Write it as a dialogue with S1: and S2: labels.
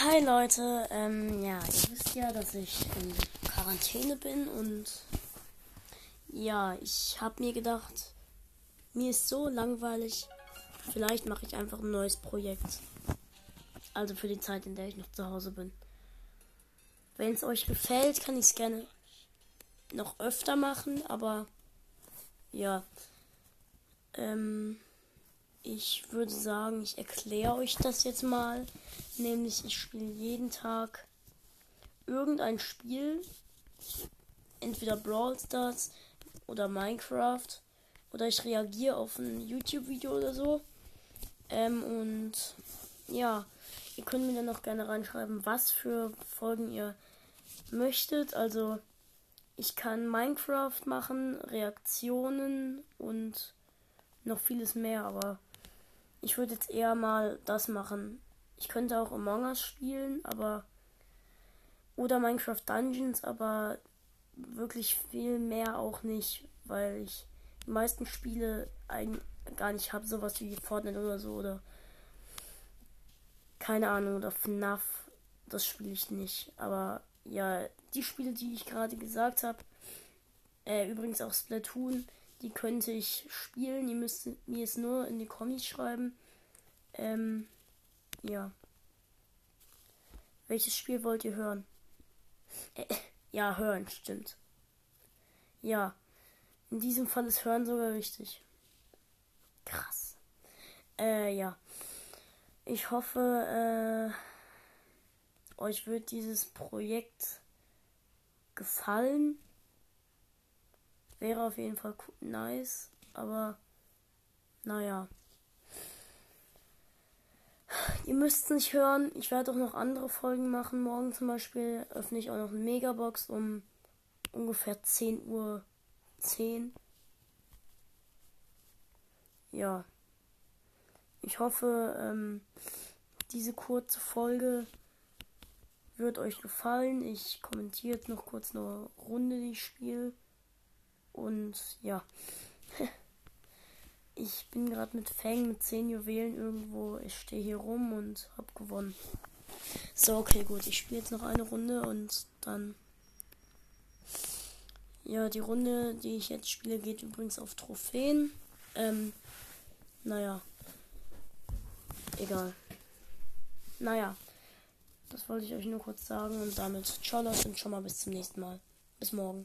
S1: Hi Leute, ähm, ja, ihr wisst ja, dass ich in Quarantäne bin und ja, ich habe mir gedacht, mir ist so langweilig, vielleicht mache ich einfach ein neues Projekt. Also für die Zeit, in der ich noch zu Hause bin. Wenn es euch gefällt, kann ich es gerne noch öfter machen, aber ja, ähm, ich würde sagen, ich erkläre euch das jetzt mal. Nämlich, ich spiele jeden Tag irgendein Spiel. Entweder Brawl Stars oder Minecraft. Oder ich reagiere auf ein YouTube-Video oder so. Ähm, und ja, ihr könnt mir dann auch gerne reinschreiben, was für Folgen ihr möchtet. Also, ich kann Minecraft machen, Reaktionen und noch vieles mehr, aber ich würde jetzt eher mal das machen. Ich könnte auch Among Us spielen, aber. Oder Minecraft Dungeons, aber wirklich viel mehr auch nicht, weil ich die meisten Spiele eigentlich gar nicht habe, sowas wie Fortnite oder so oder keine Ahnung oder FNAF, das spiele ich nicht. Aber ja, die Spiele, die ich gerade gesagt habe, äh, übrigens auch Splatoon, die könnte ich spielen. Ihr müsst mir es nur in die Kommis schreiben. Ähm, ja. Welches Spiel wollt ihr hören? Äh, ja, hören, stimmt. Ja. In diesem Fall ist hören sogar richtig. Krass. Äh, ja. Ich hoffe, äh, euch wird dieses Projekt gefallen. Wäre auf jeden Fall nice, aber naja. Ihr müsst es nicht hören. Ich werde auch noch andere Folgen machen. Morgen zum Beispiel öffne ich auch noch eine Megabox um ungefähr 10 Uhr 10. Ja. Ich hoffe, ähm, diese kurze Folge wird euch gefallen. Ich kommentiere jetzt noch kurz eine Runde, die ich spiele. Und ja. Ich bin gerade mit Fang mit 10 Juwelen irgendwo. Ich stehe hier rum und hab gewonnen. So, okay, gut. Ich spiele jetzt noch eine Runde und dann. Ja, die Runde, die ich jetzt spiele, geht übrigens auf Trophäen. Ähm, naja. Egal. Naja. Das wollte ich euch nur kurz sagen und damit ciao und schon mal bis zum nächsten Mal. Bis morgen.